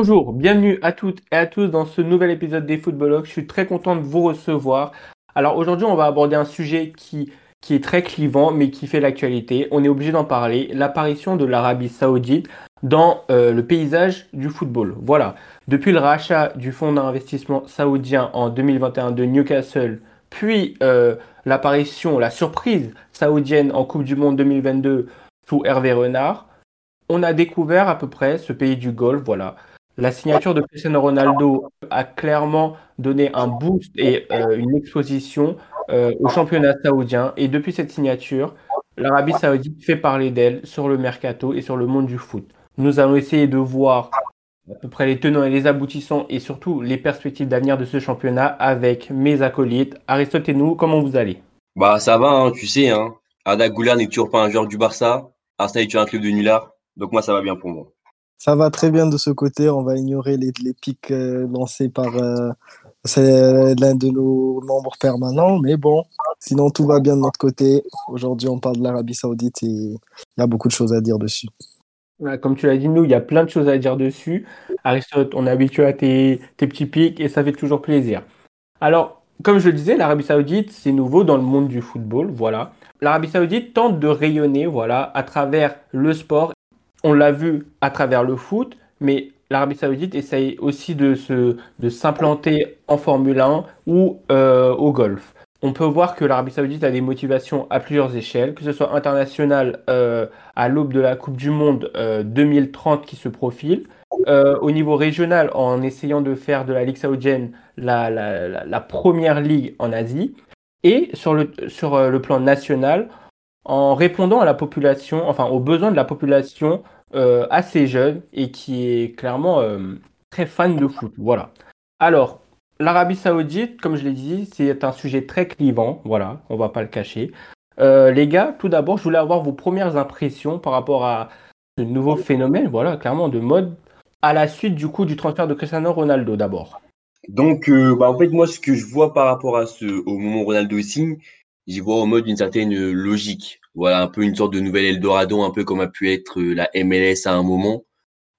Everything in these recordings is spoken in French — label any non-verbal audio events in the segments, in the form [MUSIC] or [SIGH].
Bonjour, bienvenue à toutes et à tous dans ce nouvel épisode des Footballogs. Je suis très content de vous recevoir. Alors aujourd'hui, on va aborder un sujet qui, est très clivant mais qui fait l'actualité. On est obligé d'en parler. L'apparition de l'Arabie Saoudite dans euh, le paysage du football. Voilà. Depuis le rachat du fonds d'investissement saoudien en 2021 de Newcastle, puis euh, l'apparition, la surprise saoudienne en Coupe du Monde 2022 sous Hervé Renard, on a découvert à peu près ce pays du Golfe. Voilà. La signature de Cristiano Ronaldo a clairement donné un boost et euh, une exposition euh, au championnat saoudien. Et depuis cette signature, l'Arabie saoudite fait parler d'elle sur le mercato et sur le monde du foot. Nous allons essayer de voir à peu près les tenants et les aboutissants et surtout les perspectives d'avenir de ce championnat avec mes acolytes. Aristote et nous, comment vous allez? Bah ça va, hein, tu sais. Hein. Arda Goulard n'est toujours pas un joueur du Barça. Arsenal est un club de nullard. Donc moi, ça va bien pour moi. Ça va très bien de ce côté. On va ignorer les, les pics euh, lancés par euh, l'un de nos membres permanents. Mais bon, sinon tout va bien de notre côté. Aujourd'hui, on parle de l'Arabie Saoudite et il y a beaucoup de choses à dire dessus. Comme tu l'as dit, nous, il y a plein de choses à dire dessus. Aristote, on est habitué à tes, tes petits pics et ça fait toujours plaisir. Alors, comme je le disais, l'Arabie Saoudite, c'est nouveau dans le monde du football. Voilà. L'Arabie Saoudite tente de rayonner voilà, à travers le sport. On l'a vu à travers le foot, mais l'Arabie Saoudite essaye aussi de, s'implanter en Formule 1 ou euh, au golf. On peut voir que l'Arabie Saoudite a des motivations à plusieurs échelles, que ce soit international euh, à l'aube de la Coupe du Monde euh, 2030 qui se profile, euh, au niveau régional en essayant de faire de la Ligue saoudienne la, première ligue en Asie, et sur le, sur euh, le plan national en répondant à la population, enfin aux besoins de la population euh, assez jeune et qui est clairement euh, très fan de foot. Voilà. Alors, l'Arabie Saoudite, comme je l'ai dit, c'est un sujet très clivant. Voilà, on va pas le cacher. Euh, les gars, tout d'abord, je voulais avoir vos premières impressions par rapport à ce nouveau phénomène, voilà, clairement de mode, à la suite du coup du transfert de Cristiano Ronaldo d'abord. Donc, bah, en fait, moi, ce que je vois par rapport à ce, au moment où Ronaldo signe, j'y vois en mode une certaine logique. Voilà, un peu une sorte de nouvel Eldorado, un peu comme a pu être euh, la MLS à un moment,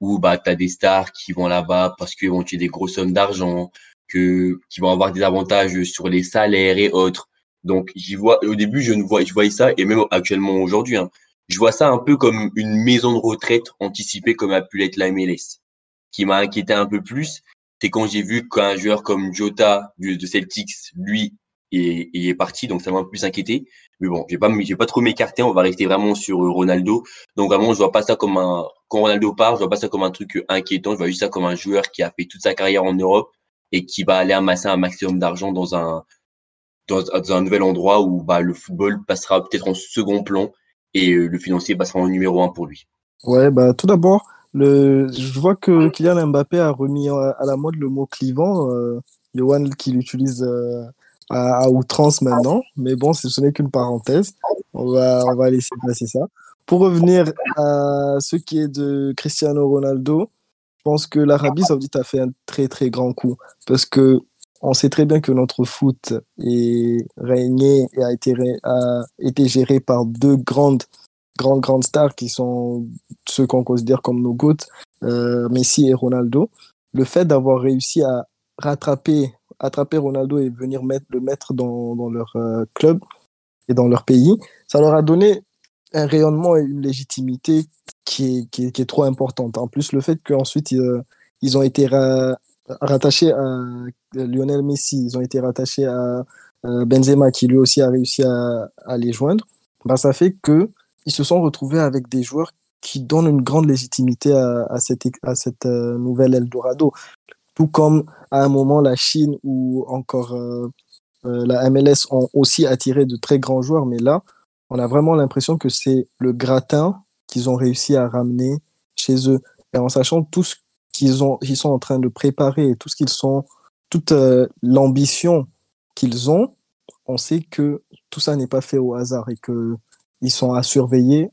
où bah, tu as des stars qui vont là-bas parce qu'ils vont tuer des grosses sommes d'argent, que, qui vont avoir des avantages sur les salaires et autres. Donc, j'y vois, au début, je ne vois, je voyais ça, et même actuellement aujourd'hui, hein, je vois ça un peu comme une maison de retraite anticipée comme a pu l'être la MLS. Qui m'a inquiété un peu plus, c'est quand j'ai vu qu'un joueur comme Jota de Celtics, lui, est, est parti, donc ça m'a un plus inquiété. Mais bon, je vais pas, je vais pas trop m'écarter, on va rester vraiment sur Ronaldo. Donc vraiment, je vois pas ça comme un, quand Ronaldo part, je vois pas ça comme un truc inquiétant, je vois juste ça comme un joueur qui a fait toute sa carrière en Europe et qui va aller amasser un maximum d'argent dans un, dans, dans, un nouvel endroit où bah, le football passera peut-être en second plan et euh, le financier passera en numéro un pour lui. Ouais, bah tout d'abord, le, je vois que Kylian Mbappé a remis à la mode le mot clivant. Euh, Johan qui l'utilise euh, à, outrance maintenant, mais bon, ce n'est qu'une parenthèse. On va, on va laisser passer ça. Pour revenir à ce qui est de Cristiano Ronaldo, je pense que l'Arabie Saoudite a fait un très très grand coup parce que on sait très bien que notre foot est régné et a été, géré par deux grandes grandes, grandes stars qui sont ceux qu'on considère comme nos GOAT, euh, Messi et Ronaldo, le fait d'avoir réussi à rattraper, attraper Ronaldo et venir le mettre dans, leur euh, club et dans leur pays, ça leur a donné un rayonnement et une légitimité qui est, trop importante. En plus, le fait qu'ensuite, ils, euh, ils ont été ra rattachés à Lionel Messi, ils ont été rattachés à, à Benzema, qui lui aussi a réussi à, les joindre, bah, ça fait que ils se sont retrouvés avec des joueurs qui donnent une grande légitimité à, cette, à cette euh, nouvelle Eldorado. Tout comme à un moment la Chine ou encore euh, euh, la MLS ont aussi attiré de très grands joueurs, mais là, on a vraiment l'impression que c'est le gratin qu'ils ont réussi à ramener chez eux. Et en sachant tout ce qu'ils ont, ils sont en train de préparer, tout ce qu'ils sont, toute euh, l'ambition qu'ils ont, on sait que tout ça n'est pas fait au hasard et que ils sont à surveiller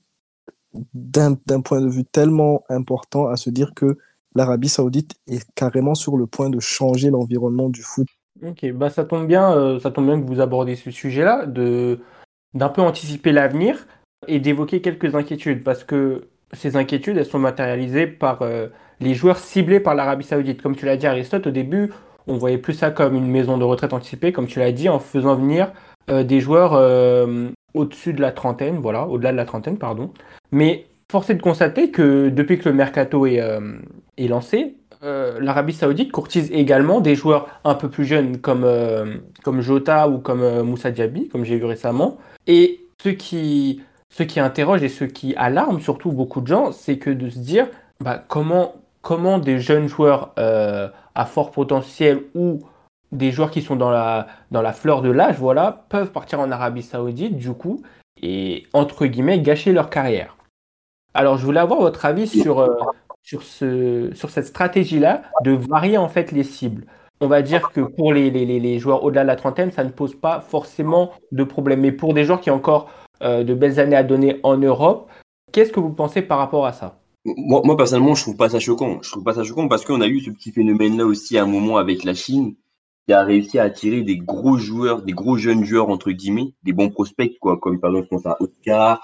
d'un point de vue tellement important à se dire que l'Arabie Saoudite est carrément sur le point de changer l'environnement du foot. Ok, bah ça tombe bien, euh, ça tombe bien que vous abordez ce sujet-là, de d'un peu anticiper l'avenir et d'évoquer quelques inquiétudes, parce que ces inquiétudes, elles sont matérialisées par euh, les joueurs ciblés par l'Arabie Saoudite. Comme tu l'as dit, Aristote, au début, on voyait plus ça comme une maison de retraite anticipée, comme tu l'as dit, en faisant venir euh, des joueurs au-dessus de la trentaine, voilà, au-delà de la trentaine, pardon. Mais force est de constater que depuis que le mercato est, euh, lancé, l'Arabie Saoudite courtise également des joueurs un peu plus jeunes comme, comme Jota ou comme Moussa Diaby, comme j'ai vu récemment. Et ce qui, interroge et ce qui alarme surtout beaucoup de gens, c'est que de se dire bah, comment, des jeunes joueurs à fort potentiel ou des joueurs qui sont dans la, dans la fleur de l'âge, voilà, peuvent partir en Arabie Saoudite, du coup, et entre guillemets, gâcher leur carrière. Alors, je voulais avoir votre avis sur, euh, sur, ce, sur cette stratégie-là de varier en fait les cibles. On va dire que pour les, joueurs au-delà de la trentaine, ça ne pose pas forcément de problème. Mais pour des joueurs qui ont encore euh, de belles années à donner en Europe, qu'est-ce que vous pensez par rapport à ça? Moi, personnellement, je trouve pas ça choquant. Je trouve pas ça choquant parce qu'on a eu ce petit phénomène-là aussi à un moment avec la Chine, qui a réussi à attirer des gros joueurs, des gros jeunes joueurs entre guillemets, des bons prospects comme par exemple je pense Oscar,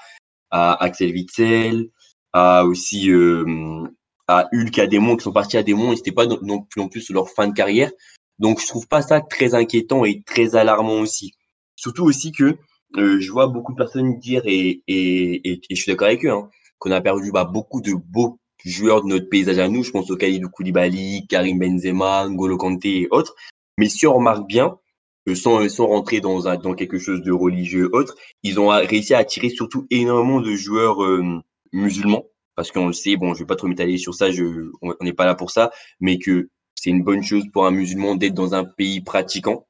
à Axel Witzel, à aussi euh, à Hulk, à Démon qui sont partis à Démon et c'était pas non plus en plus leur fin de carrière. Donc je trouve pas ça très inquiétant et très alarmant aussi. Surtout aussi que euh, je vois beaucoup de personnes dire et, et, et, je suis d'accord avec eux. Hein, qu'on a perdu bah, beaucoup de beaux joueurs de notre paysage à nous. Je pense au Khalidou Koulibaly, Karim Benzema, N'Golo Kanté et autres. Mais si on remarque bien, sans, sans rentrer dans, un, dans quelque chose de religieux autre, ils ont réussi à attirer surtout énormément de joueurs euh, musulmans. Parce qu'on le sait, bon, je vais pas trop m'étaler sur ça, je, on n'est pas là pour ça, mais que c'est une bonne chose pour un musulman d'être dans un pays pratiquant.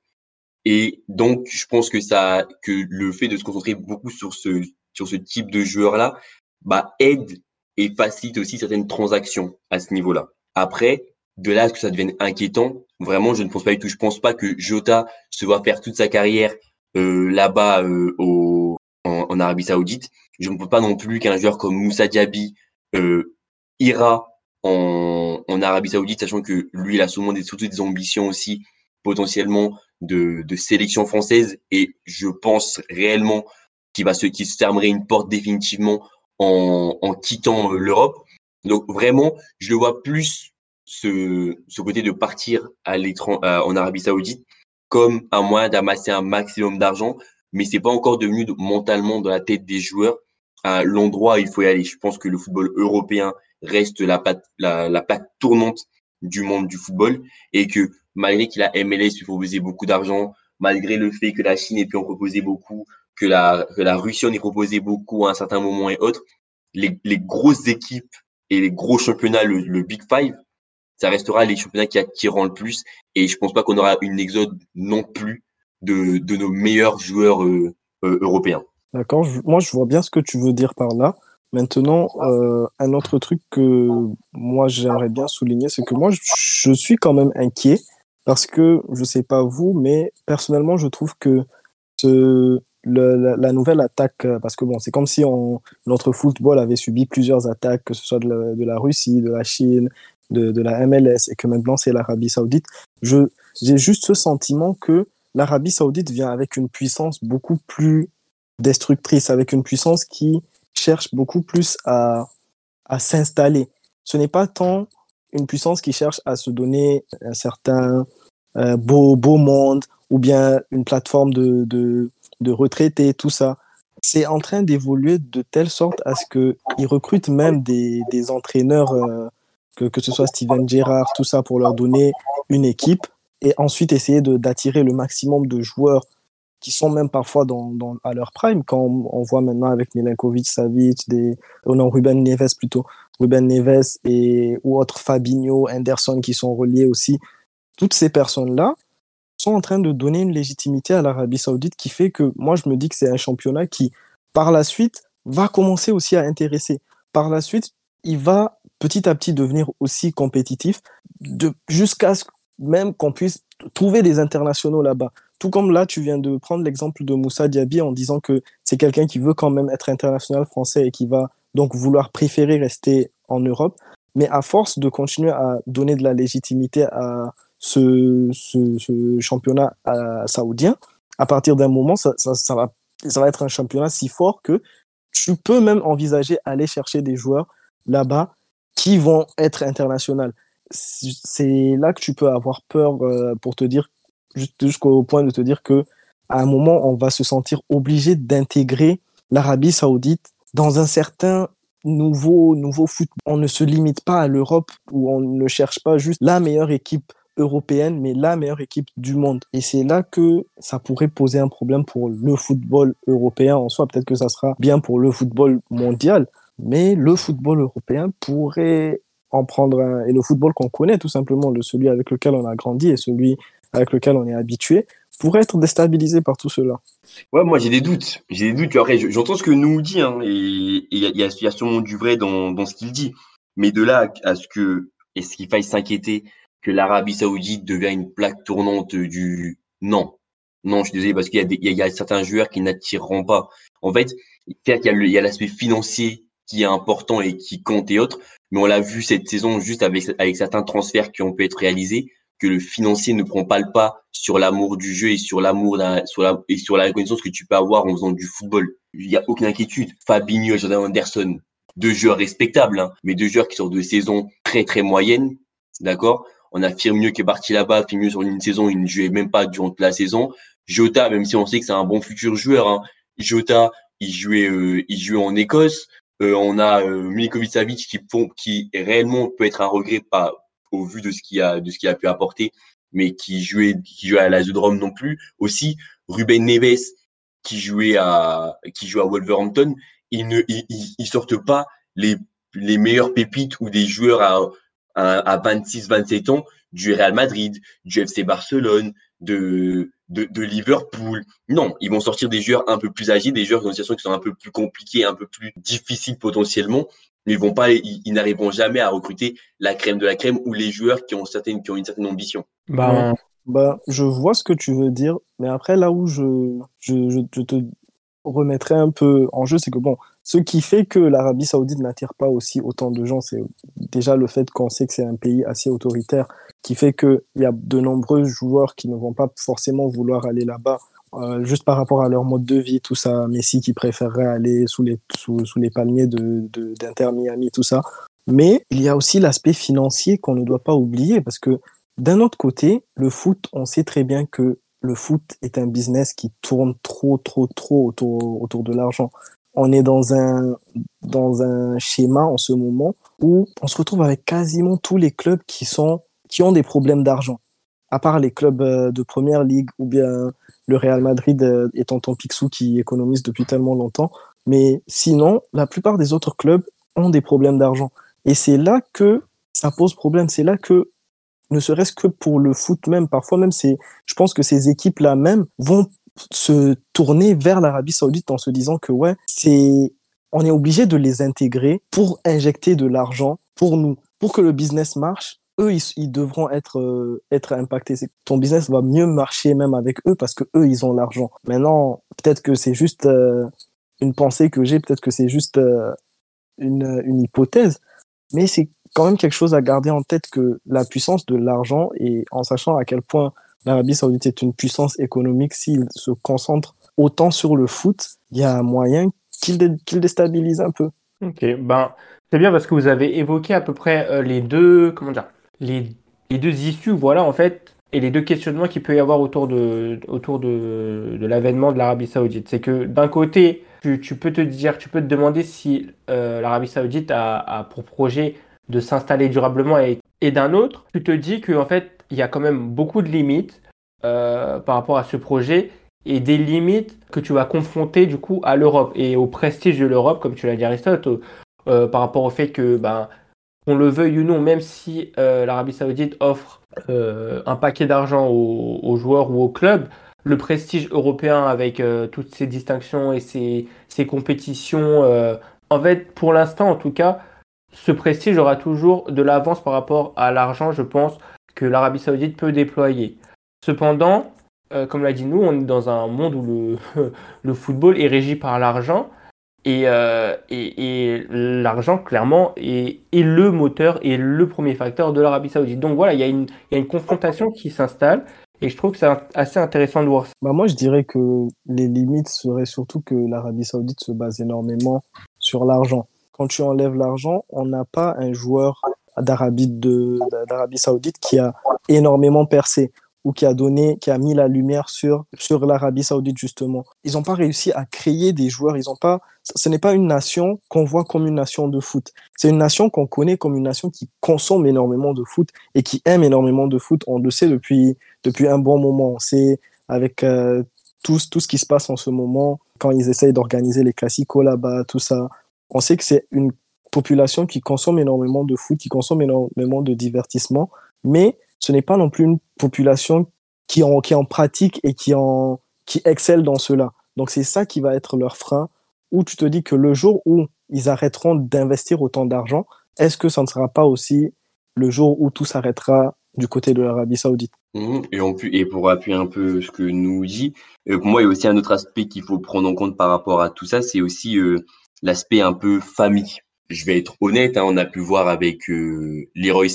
Et donc, je pense que ça, que le fait de se concentrer beaucoup sur ce, sur ce type de joueurs-là, bah, aide et facilite aussi certaines transactions à ce niveau-là. Après, de là que ça devienne inquiétant, vraiment, je ne pense pas du tout. Je pense pas que Jota se va faire toute sa carrière euh, là-bas euh, au, en, Arabie Saoudite. Je ne pense pas non plus qu'un joueur comme Moussa Diaby euh, ira en, en, Arabie Saoudite, sachant que lui, il a souvent des, surtout des ambitions aussi potentiellement de, de sélection française. Et je pense réellement qu'il va se, qu'il se fermerait une porte définitivement en, en quittant euh, l'Europe. Donc vraiment, je le vois plus ce, ce côté de partir à l'étranger en Arabie Saoudite comme un moyen d'amasser un maximum d'argent, mais c'est pas encore devenu mentalement dans la tête des joueurs à l'endroit où il faut y aller. Je pense que le football européen reste la plaque, la, la plaque tournante du monde du football et que malgré qu'il a MLS lui proposait beaucoup d'argent, malgré le fait que la Chine ait pu en proposer beaucoup, que la, que la Russie en ait proposé beaucoup à un certain moment et autres, les, les grosses équipes et les gros championnats, le, le, Big Five, ça restera les championnats qui attireront le plus. Et je pense pas qu'on aura une exode non plus de, nos meilleurs joueurs euh, euh, européens. D'accord, moi je vois bien ce que tu veux dire par là. Maintenant, euh, un autre truc que moi j'aimerais bien souligner, c'est que moi je suis quand même inquiet parce que je sais pas vous, mais personnellement je trouve que la, nouvelle attaque, parce que bon, c'est comme si on, notre football avait subi plusieurs attaques, que ce soit de la Russie, de la Chine, de, la MLS, et que maintenant c'est l'Arabie Saoudite. Je, j'ai juste ce sentiment que l'Arabie Saoudite vient avec une puissance beaucoup plus destructrice, avec une puissance qui cherche beaucoup plus à, à s'installer. Ce n'est pas tant une puissance qui cherche à se donner un certain euh, beau, beau monde ou bien une plateforme de, de, de retraités, tout ça. C'est en train d'évoluer de telle sorte à ce qu'ils recrutent même des, des entraîneurs, euh, que, que ce soit Steven Gerrard, tout ça, pour leur donner une équipe et ensuite essayer d'attirer le maximum de joueurs qui sont même parfois dans, dans, à leur prime, quand on, voit maintenant avec Milenkovic, Savic, des, oh non, Ruben Neves plutôt, Ruben Neves et, ou autres Fabinho, Anderson qui sont reliés aussi. Toutes ces personnes-là, sont en train de donner une légitimité à l'Arabie Saoudite qui fait que moi, je me dis que c'est un championnat qui, par la suite, va commencer aussi à intéresser. Par la suite, il va petit à petit devenir aussi compétitif jusqu'à ce même qu'on puisse trouver des internationaux là-bas. Tout comme là, tu viens de prendre l'exemple de Moussa Diaby en disant que c'est quelqu'un qui veut quand même être international français et qui va donc vouloir préférer rester en Europe. Mais à force de continuer à donner de la légitimité à, ce, championnat euh, saoudien, à partir d'un moment, ça, ça, ça, va, ça va être un championnat si fort que tu peux même envisager aller chercher des joueurs là-bas qui vont être internationales. C'est là que tu peux avoir peur euh, pour te dire, jusqu'au point de te dire que à un moment, on va se sentir obligé d'intégrer l'Arabie saoudite dans un certain nouveau, nouveau foot. On ne se limite pas à l'Europe où on ne cherche pas juste la meilleure équipe européenne, mais la meilleure équipe du monde. Et c'est là que ça pourrait poser un problème pour le football européen en soi. Peut-être que ça sera bien pour le football mondial, mais le football européen pourrait en prendre un. Et le football qu'on connaît, tout simplement, le, celui avec lequel on a grandi et celui avec lequel on est habitué, pourrait être déstabilisé par tout cela. Ouais, moi j'ai des doutes. J'ai des doutes. Après, j'entends ce que nous dit, hein, et il y, a sûrement du vrai dans, dans ce qu'il dit. Mais de là à ce que est-ce qu'il faille s'inquiéter que l'Arabie Saoudite devient une plaque tournante du non. Non, je suis désolé parce qu'il y y a certains joueurs qui n'attireront pas. En fait, il y a l'aspect financier qui est important et qui compte et autres, mais on l'a vu cette saison juste avec, avec certains transferts qui ont pu être réalisés, que le financier ne prend pas le pas sur l'amour du jeu et sur l'amour sur la, et sur la reconnaissance que tu peux avoir en faisant du football. Il n'y a aucune inquiétude. Fabinho et Jordan Anderson, deux joueurs respectables, hein, mais deux joueurs qui sortent de saisons très très moyennes, d'accord? On a Firmino qui est parti là-bas, Firmino sur une saison, il ne jouait même pas durant toute la saison. Jota, même si on sait que c'est un bon futur joueur, hein, Jota, il jouait, euh, il jouait en Écosse. Euh, on a euh, Milikovic Savic qui, réellement peut être un regret pas au vu de ce qu'il a, de a pu apporter, mais qui jouait, qui jouait à la non plus. Aussi, Ruben Neves qui jouait à, qui jouait à Wolverhampton, ils ne, ils sortent pas les, les meilleures pépites ou des joueurs à, à, 26-27 ans du Real Madrid, du FC Barcelone, de, de, de, Liverpool. Non, ils vont sortir des joueurs un peu plus âgés, des joueurs dans qui sont un peu plus compliqués, un peu plus difficiles potentiellement. Mais ils vont pas, ils, n'arriveront jamais à recruter la crème de la crème ou les joueurs qui ont certaines, qui ont une certaine ambition. Bah, bah, je vois ce que tu veux dire, mais après là où je, je, je, je te remettrais un peu en jeu, c'est que bon, ce qui fait que l'Arabie Saoudite n'attire pas aussi autant de gens, c'est déjà le fait qu'on sait que c'est un pays assez autoritaire, qui fait qu'il y a de nombreux joueurs qui ne vont pas forcément vouloir aller là-bas, euh, juste par rapport à leur mode de vie, tout ça. Messi qui préférerait aller sous les, sous, les palmiers d'Inter de, d'Inter Miami, tout ça. Mais il y a aussi l'aspect financier qu'on ne doit pas oublier, parce que d'un autre côté, le foot, on sait très bien que le foot est un business qui tourne trop, trop, trop autour, autour de l'argent on est dans un, dans un schéma en ce moment où on se retrouve avec quasiment tous les clubs qui, sont, qui ont des problèmes d'argent. À part les clubs euh, de première ligue ou bien le Real Madrid euh, étant ton Picsou qui économise depuis tellement longtemps. Mais sinon, la plupart des autres clubs ont des problèmes d'argent. Et c'est là que ça pose problème. C'est là que, ne serait-ce que pour le foot même, parfois même, c'est, je pense que ces équipes-là même vont se tourner vers l'Arabie Saoudite en se disant que ouais, c'est on est obligé de les intégrer pour injecter de l'argent pour nous, pour que le business marche. Eux, ils, devront être euh, être impactés. Ton business va mieux marcher même avec eux parce que eux, ils ont l'argent. Maintenant, peut-être que c'est juste euh, une pensée que j'ai, peut-être que c'est juste euh, une, une hypothèse, mais c'est quand même quelque chose à garder en tête que la puissance de l'argent et en sachant à quel point l'Arabie Saoudite est une puissance économique, s'il se concentre autant sur le foot, il y a un moyen qu'il déstabilise un peu. Ok, ben c'est bien parce que vous avez évoqué à peu près euh, les deux, comment dire, les, deux issues, voilà en fait, et les deux questionnements qu'il peut y avoir autour de, autour de, l'avènement de l'Arabie Saoudite. C'est que d'un côté, tu, peux te dire, tu peux te demander si euh, l'Arabie Saoudite a, pour projet de s'installer durablement et, d'un autre, tu te dis que en fait il y a quand même beaucoup de limites euh, par rapport à ce projet et des limites que tu vas confronter du coup à l'Europe et au prestige de l'Europe, comme tu l'as dit Aristote, euh, par rapport au fait que, ben, on le veuille ou non, même si euh, l'Arabie Saoudite offre un paquet d'argent aux, joueurs ou aux clubs, le prestige européen avec toutes ces distinctions et ces, ces compétitions, en fait, pour l'instant en tout cas, ce prestige aura toujours de l'avance par rapport à l'argent, je pense, que l'Arabie Saoudite peut déployer. Cependant, euh, comme l'a dit nous, on est dans un monde où le, [LAUGHS] football est régi par l'argent. Et, euh, l'argent, clairement, est, le moteur et le premier facteur de l'Arabie Saoudite. Donc voilà, il y a une confrontation qui s'installe. Et je trouve que c'est assez intéressant de voir ça. Bah moi, je dirais que les limites seraient surtout que l'Arabie Saoudite se base énormément sur l'argent. Quand tu enlèves l'argent, on n'a pas un joueur d'Arabie Saoudite qui a énormément percé ou qui a donné, qui a mis la lumière sur, sur l'Arabie Saoudite, justement. Ils n'ont pas réussi à créer des joueurs. Ils pas, ce n'est pas une nation qu'on voit comme une nation de foot. C'est une nation qu'on connaît comme une nation qui consomme énormément de foot et qui aime énormément de foot. On le sait depuis, depuis un bon moment. C'est avec euh, tout, tout ce qui se passe en ce moment, quand ils essayent d'organiser les classicos là-bas, tout ça. On sait que c'est une population qui consomme énormément de foot, qui consomme énormément de divertissement, mais ce n'est pas non plus une population qui en, en pratique et qui, excelle dans cela. Donc c'est ça qui va être leur frein, où tu te dis que le jour où ils arrêteront d'investir autant d'argent, est-ce que ça ne sera pas aussi le jour où tout s'arrêtera du côté de l'Arabie saoudite? Mmh. et, pour appuyer un peu ce que nous dit, euh, pour moi, il y a aussi un autre aspect qu'il faut prendre en compte par rapport à tout ça, c'est aussi euh, l'aspect un peu famille je vais être honnête, hein, on a pu voir avec euh, Leroy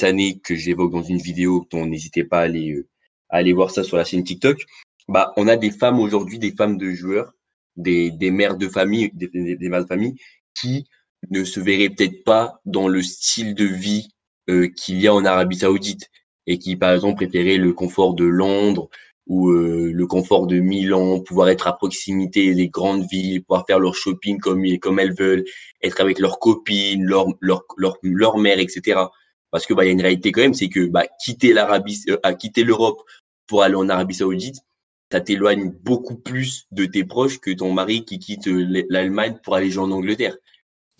que j'évoque dans une vidéo, dont n'hésitez pas à aller, euh, à aller voir ça sur la chaîne TikTok. Bah, on a des femmes aujourd'hui, des femmes de joueurs, des, des mères de famille, des, des, mères de famille qui ne se verraient peut-être pas dans le style de vie euh, qu'il y a en Arabie Saoudite et qui, par exemple, préféraient le confort de Londres, ou euh, le confort de Milan, pouvoir être à proximité des grandes villes, pouvoir faire leur shopping comme, comme elles veulent, être avec leurs copines, leur, leur, leur, leur mère, etc. Parce que bah, y a une réalité quand même, c'est que bah, quitter l'Arabie, euh, à quitter l'Europe pour aller en Arabie Saoudite, ça t'éloigne beaucoup plus de tes proches que ton mari qui quitte euh, l'Allemagne pour aller jouer en Angleterre.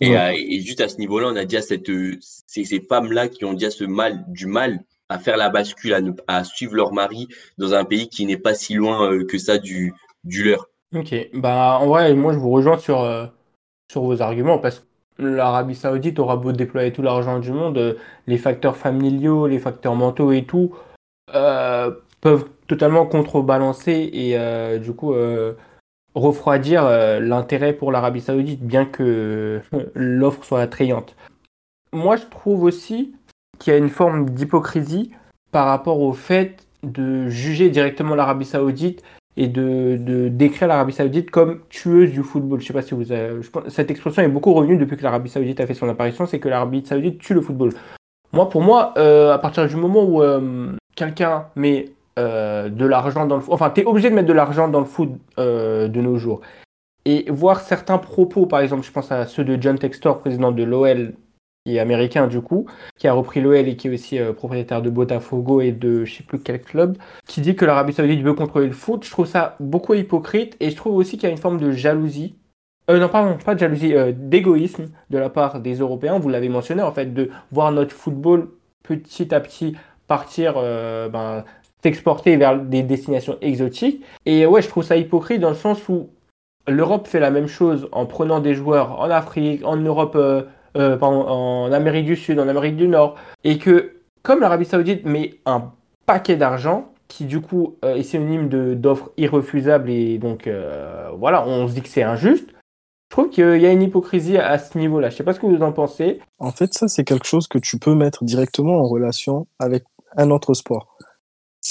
Et, et, juste à ce niveau-là, on a déjà cette, ces, ces femmes-là qui ont déjà ce mal, du mal à faire la bascule, à, suivre leur mari dans un pays qui n'est pas si loin euh, que ça du, du leur. Ok, bah en vrai, moi je vous rejoins sur, euh, sur vos arguments parce que l'Arabie Saoudite aura beau déployer tout l'argent du monde, euh, les facteurs familiaux, les facteurs mentaux et tout peuvent totalement contrebalancer et du coup refroidir l'intérêt pour l'Arabie Saoudite, bien que [LAUGHS] l'offre soit attrayante. Moi je trouve aussi qu'il y a une forme d'hypocrisie par rapport au fait de juger directement l'Arabie Saoudite et de, décrire l'Arabie Saoudite comme tueuse du football. Je sais pas si vous avez, cette expression est beaucoup revenue depuis que l'Arabie Saoudite a fait son apparition, c'est que l'Arabie Saoudite tue le football. Moi, pour moi, euh, à partir du moment où euh, quelqu'un met euh, de l'argent dans le foot, enfin, tu es obligé de mettre de l'argent dans le foot de nos jours. Et voir certains propos, par exemple, je pense à ceux de John Textor, président de l'OL, américain du coup, qui a repris l'OL et qui est aussi euh, propriétaire de Botafogo et de je sais plus quel club, qui dit que l'Arabie Saoudite veut contrôler le foot. Je trouve ça beaucoup hypocrite et je trouve aussi qu'il y a une forme de jalousie. Euh, non, pardon, pas de jalousie, euh, d'égoïsme de la part des Européens, vous l'avez mentionné en fait, de voir notre football petit à petit partir, ben, s'exporter vers des destinations exotiques. Et ouais, je trouve ça hypocrite dans le sens où l'Europe fait la même chose en prenant des joueurs en Afrique, en Europe euh, en Amérique du Sud, en Amérique du Nord, et que comme l'Arabie Saoudite met un paquet d'argent, qui du coup euh, est synonyme d'offres irrefusables, et donc euh, voilà, on se dit que c'est injuste. Je trouve qu'il y a une hypocrisie à ce niveau-là. Je sais pas ce que vous en pensez. En fait, ça, c'est quelque chose que tu peux mettre directement en relation avec un autre sport.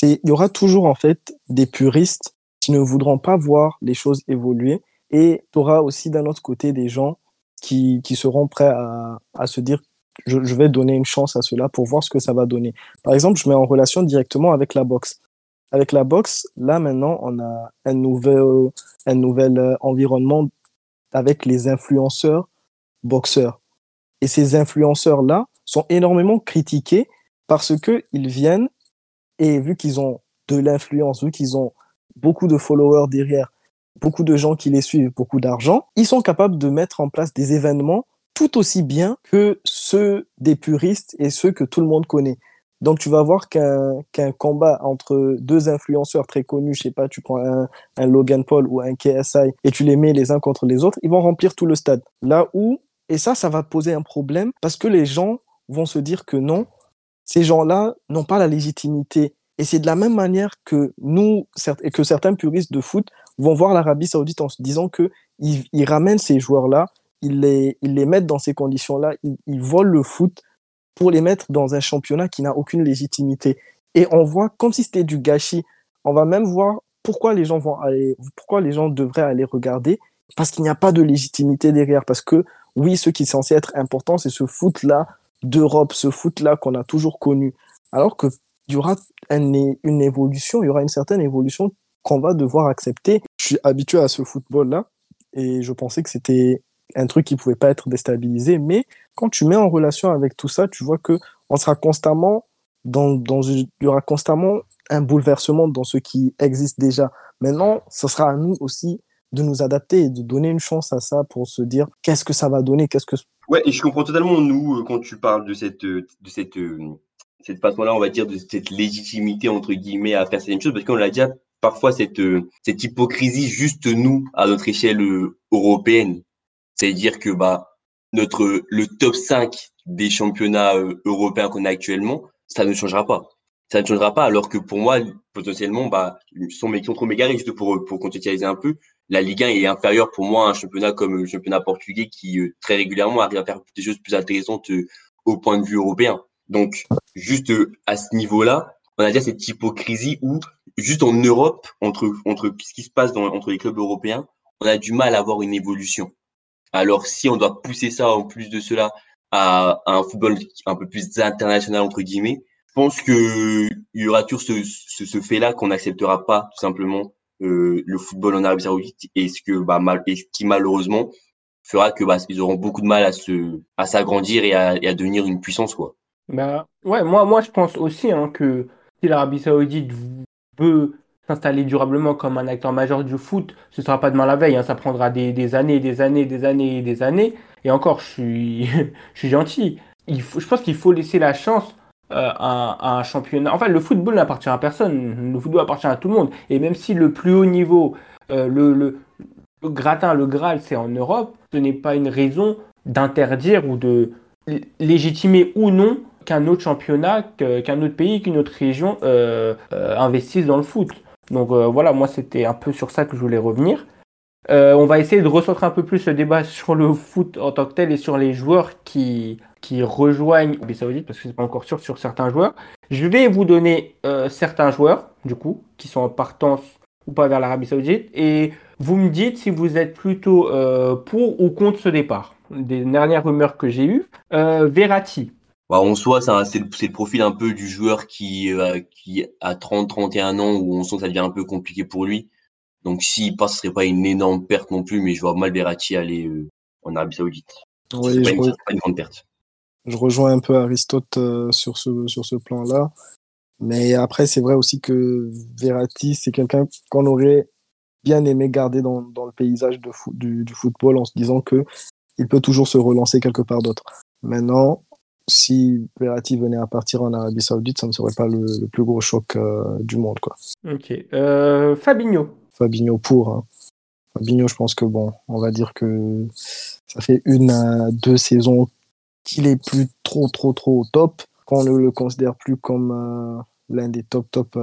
Il y aura toujours, en fait, des puristes qui ne voudront pas voir les choses évoluer. Et tu auras aussi d'un autre côté des gens qui, qui seront prêts à, à se dire je, je, vais donner une chance à cela pour voir ce que ça va donner. Par exemple, je mets en relation directement avec la boxe. Avec la boxe, là maintenant, on a un nouvel, un nouvel euh, environnement avec les influenceurs boxeurs. Et ces influenceurs-là sont énormément critiqués parce que ils viennent et vu qu'ils ont de l'influence, vu qu'ils ont beaucoup de followers derrière, beaucoup de gens qui les suivent, beaucoup d'argent, ils sont capables de mettre en place des événements tout aussi bien que ceux des puristes et ceux que tout le monde connaît. Donc tu vas voir qu'un combat entre deux influenceurs très connus, je sais pas, tu prends un, un, Logan Paul ou un KSI et tu les mets les uns contre les autres, ils vont remplir tout le stade. Là où, et ça, ça va poser un problème parce que les gens vont se dire que non, ces gens-là n'ont pas la légitimité. Et c'est de la même manière que nous, et que certains puristes de foot vont voir l'Arabie Saoudite en se disant que ils, ramènent ces joueurs-là, ils les, ils les mettent dans ces conditions-là, ils, volent le foot pour les mettre dans un championnat qui n'a aucune légitimité. Et on voit comme si c'était du gâchis. On va même voir pourquoi les gens vont aller, pourquoi les gens devraient aller regarder, parce qu'il n'y a pas de légitimité derrière, parce que oui, ce qui est censé être important, c'est ce foot-là d'Europe, ce foot-là qu'on a toujours connu. Alors qu'il y aura une évolution, il y aura une certaine évolution qu'on va devoir accepter. Je suis habitué à ce football-là et je pensais que c'était un truc qui pouvait pas être déstabilisé. Mais quand tu mets en relation avec tout ça, tu vois que on sera constamment dans, il y aura constamment un bouleversement dans ce qui existe déjà. Maintenant, ce sera à nous aussi de nous adapter et de donner une chance à ça pour se dire qu'est-ce que ça va donner, qu'est-ce que. Ouais, et je comprends totalement nous euh, quand tu parles de cette de cette euh, cette façon-là, on va dire de cette légitimité entre guillemets à faire certaines choses parce qu'on l'a dit parfois cette euh, cette hypocrisie juste nous à notre échelle européenne, c'est-à-dire que bah notre le top 5 des championnats européens qu'on a actuellement, ça ne changera pas ça ne changera pas. Alors que pour moi, potentiellement, bah, sont mes mégarés, juste pour, pour contextualiser un peu, la Ligue 1 est inférieure pour moi à un championnat comme le championnat portugais qui, euh, très régulièrement, arrive à faire des choses plus intéressantes euh, au point de vue européen. Donc, juste euh, à ce niveau-là, on a déjà cette hypocrisie où, juste en Europe, entre, entre ce qui se passe dans, entre les clubs européens, on a du mal à avoir une évolution. Alors, si on doit pousser ça, en plus de cela, à, à un football un peu plus international, entre guillemets, je pense que il y aura toujours ce, ce, ce fait-là qu'on n'acceptera pas tout simplement euh, le football en Arabie Saoudite et ce que bah mal et ce qui malheureusement fera que bah ils auront beaucoup de mal à se à s'agrandir et à, et à devenir une puissance quoi. Bah ouais moi moi je pense aussi hein, que si l'Arabie Saoudite veut s'installer durablement comme un acteur majeur du foot, ce sera pas demain la veille, hein, ça prendra des, des années, des années, des années, des années. Et encore, je suis, [LAUGHS] je suis gentil. Il faut, je pense qu'il faut laisser la chance euh, un, championnat. Enfin, le football n'appartient à personne. Le football appartient à tout le monde. Et même si le plus haut niveau, euh, le, le, gratin, le Graal, c'est en Europe, ce n'est pas une raison d'interdire ou de légitimer ou non qu'un autre championnat, qu'un autre pays, qu'une autre région euh, investisse dans le foot. Donc voilà, moi c'était un peu sur ça que je voulais revenir. on va essayer de recentrer un peu plus le débat sur le foot en tant que tel et sur les joueurs qui, qui rejoignent l'Arabie Saoudite, parce que c'est pas encore sûr sur certains joueurs. Je vais vous donner euh, certains joueurs, du coup, qui sont en partance ou pas vers l'Arabie Saoudite, et vous me dites si vous êtes plutôt euh, pour ou contre ce départ. Des dernières rumeurs que j'ai eues. Euh, Verratti. Bah, en soi, c'est le, profil un peu du joueur qui, qui a 30-31 ans, où on sent que ça devient un peu compliqué pour lui. Donc s'il passe, ce serait pas une énorme perte non plus, mais je vois mal Verratti aller en Arabie Saoudite. Oui, pas, une, pas une grande perte je rejoins un peu Aristote euh, sur ce, sur ce plan-là. Mais après, c'est vrai aussi que Verratti, c'est quelqu'un qu'on aurait bien aimé garder dans, dans le paysage de du, du, football en se disant que il peut toujours se relancer quelque part d'autre. Maintenant, si Verratti venait à partir en Arabie Saoudite, ça ne serait pas le, plus gros choc euh, du monde. Quoi. Ok. Euh, Fabinho. Fabinho pour. Hein. Fabinho, je pense que bon, on va dire que ça fait une à deux saisons qu'il est plus trop, trop, trop au top, qu'on ne le considère plus comme euh, l'un des top, top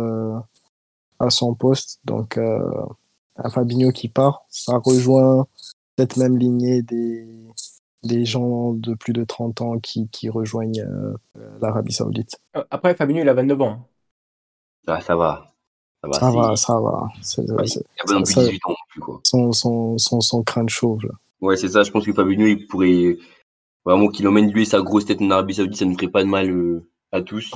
à son poste. Donc, un Fabinho qui part, ça rejoint cette même lignée des, des gens de plus de 30 ans qui, qui rejoignent l'Arabie Saoudite. Après, Fabinho, il a 29 ans. Ah, ça va. Ça va, ça va. Ça va. il a pas 18 ans plus, quoi. Son, son, son, son crâne chauve, là. Ouais, c'est ça. Je pense que Fabinho, il pourrait vraiment qu'il emmène lui et sa grosse tête en Arabie Saoudite, ça ne ferait pas de mal euh, à tous.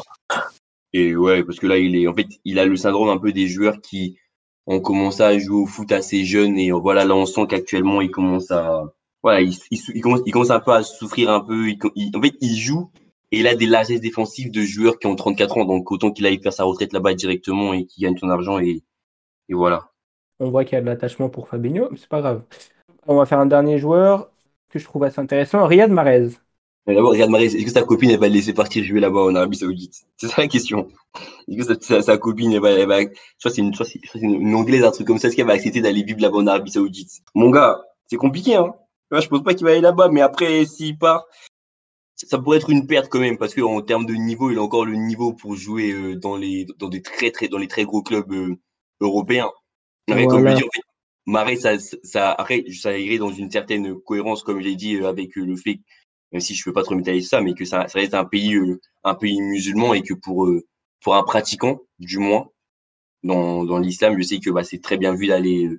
Et ouais, parce que là, il est, en fait, il a le syndrome un peu des joueurs qui ont commencé à jouer au foot assez jeunes et voilà, là, on sent qu'actuellement, il commence à, voilà, il, il, commence, il commence un peu à souffrir un peu. Il, en fait, il joue et il a des largesses défensives de joueurs qui ont 34 ans. Donc, autant qu'il aille faire sa retraite là-bas directement et qu'il gagne son argent et, et voilà. On voit qu'il y a de l'attachement pour Fabinho, mais c'est pas grave. On va faire un dernier joueur que je trouve assez intéressant, Riyad Mahrez. D'abord, Riyad Mahrez, est-ce que sa copine elle va le laisser partir jouer là-bas en Arabie Saoudite? C'est ça la question. Est-ce que sa, copine elle va, elle va, soit c'est une, soit c'est une, anglaise, un truc comme ça, est-ce qu'elle va accepter d'aller vivre là-bas en Arabie Saoudite? Mon gars, c'est compliqué, hein. Je pense pas qu'il va aller là-bas, mais après, s'il part, ça pourrait être une perte quand même, parce qu'en termes de niveau, il a encore le niveau pour jouer euh, dans les, dans des très, très, dans les très gros clubs euh, européens. Voilà. Comme je dis, en fait, Marais, ça, ça, après, ça irait dans une certaine cohérence, comme j'ai dit, euh, avec le fait, même si je peux pas trop m'étaler ça, mais que ça, ça reste un pays, euh, un pays musulman et que pour, pour un pratiquant, du moins, dans, dans l'islam, je sais que bah, c'est très bien vu d'aller,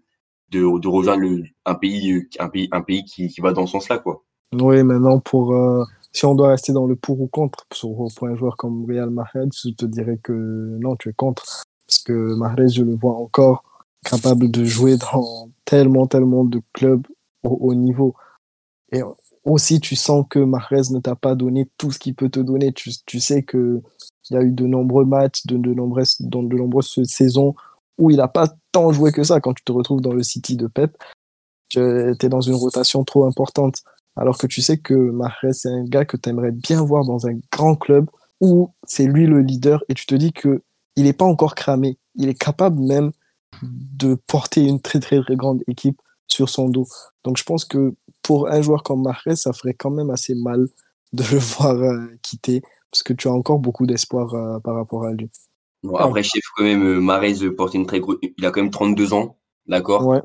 de, rejoindre le, un pays, un pays, un pays qui, qui va dans ce sens-là, quoi. Oui, maintenant, pour, euh, si on doit rester dans le pour ou contre, pour, pour un joueur comme Real Mahrez, je te dirais que non, tu es contre. Parce que Mahrez, je le vois encore capable de jouer dans tellement, tellement de clubs au haut niveau. Et aussi, tu sens que Mahrez ne t'a pas donné tout ce qu'il peut te donner. Tu, tu sais que il y a eu de nombreux matchs, de, de nombreuses, dans de nombreuses saisons où il n'a pas tant joué que ça quand tu te retrouves dans le City de Pep. Tu es dans une rotation trop importante. Alors que tu sais que Mahrez, c'est un gars que tu aimerais bien voir dans un grand club où c'est lui le leader et tu te dis que il n'est pas encore cramé. Il est capable même de porter une très très très grande équipe sur son dos. Donc je pense que pour un joueur comme Mahrez, ça ferait quand même assez mal de le [LAUGHS] voir euh, quitter parce que tu as encore beaucoup d'espoir euh, par rapport à lui. Bon, après, chef, quand même, euh, Mahrez porte une très grosse. Il a quand même 32 ans, d'accord? Ouais.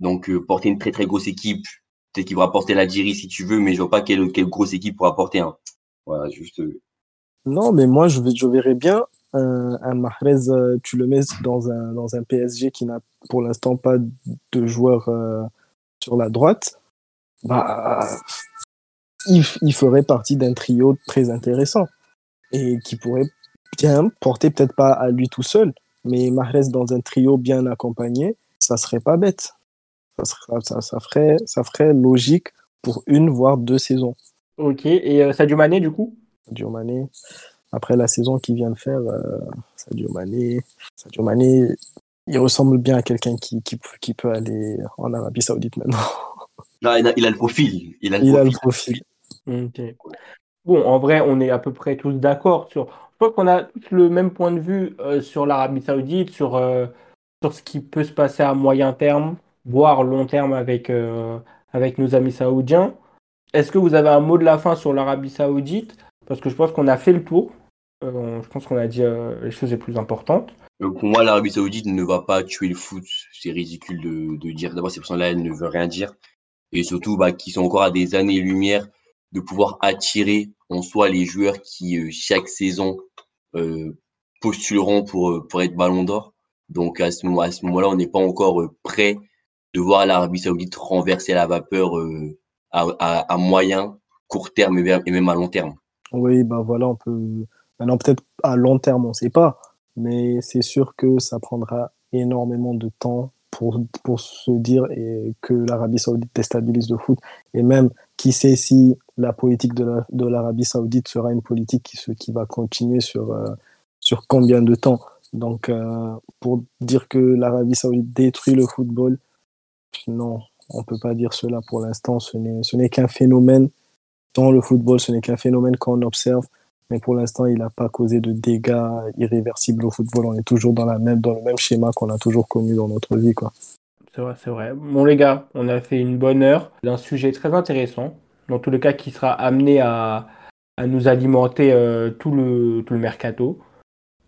Donc, porter une très très grosse équipe, peut-être qu'il va porter la Diri si tu veux, mais je vois pas quelle, quelle grosse équipe pourra porter un. Voilà, juste. Non, mais moi, je, je verrais bien un, un Mahrez, euh, tu le mets dans un, dans un PSG qui n'a pour l'instant pas de joueur euh, sur la droite. Bah, il, il ferait partie d'un trio très intéressant et qui pourrait bien porter, peut-être pas à lui tout seul, mais Mahrez dans un trio bien accompagné, ça serait pas bête. Ça, serait, ça, ça, ferait, ça ferait logique pour une, voire deux saisons. Ok, et euh, Sadio Mané, du coup? Sadio Mané, après la saison qu'il vient de faire, euh, Sadio Mané, Sadio Mané, il ressemble bien à quelqu'un qui, qui, qui, peut aller en Arabie Saoudite maintenant. [LAUGHS] Là, il a, il a le profil. Il a le Il profil. a le profil. Ok. Bon, en vrai, on est à peu près tous d'accord sur. Je pense qu'on a le même point de vue euh, sur l'Arabie Saoudite, sur, euh, sur ce qui peut se passer à moyen terme, voire long terme avec, euh, avec nos amis saoudiens. Est-ce que vous avez un mot de la fin sur l'Arabie Saoudite? Parce que je pense qu'on a fait le tour. Je pense qu'on a dit les choses les plus importantes. Pour moi, l'Arabie Saoudite ne va pas tuer le foot. C'est ridicule de, de dire. D'abord, ces personnes-là, elles ne veulent rien dire. Et surtout, bah, qui sont encore à des années-lumière de pouvoir attirer en soi les joueurs qui, euh, chaque saison, euh, postuleront pour, euh, pour être ballon d'or. Donc, à ce à ce moment-là, on n'est pas encore prêt de voir l'Arabie Saoudite renverser la vapeur à, à, moyen, court terme et même- à long terme. Oui, bah voilà, on peut. Maintenant, peut-être à long terme, on ne sait pas, mais c'est sûr que ça prendra énormément de temps pour, se dire et que l'Arabie Saoudite déstabilise le foot. Et même, qui sait si la politique de la- de l'Arabie Saoudite sera une politique qui, qui va continuer sur, euh, sur combien de temps? Donc, euh, pour dire que l'Arabie Saoudite détruit le football, non, on ne peut pas dire cela pour l'instant. Ce n'est qu'un phénomène dans le football, ce n'est qu'un phénomène qu'on observe, mais pour l'instant, il n'a pas causé de dégâts irréversibles au football. On est toujours dans, la même, dans le même schéma qu'on a toujours connu dans notre vie. Quoi. C'est vrai, c'est vrai. Bon, les gars, on a fait une bonne heure d'un sujet très intéressant. Dans tous les cas, qui sera amené à, à nous alimenter euh, tout, le, tout le mercato.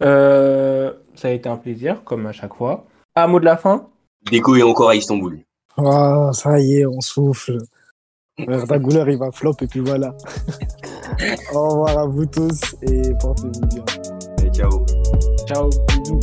Euh, ça a été un plaisir, comme à chaque fois. Un mot de la fin? Déco est encore à Istanbul. Ah, ça y est, on souffle. Verdaguler, il va flop et puis voilà. [LAUGHS] Au revoir à vous tous et portez-vous bien. Allez, ciao. Ciao, bisous.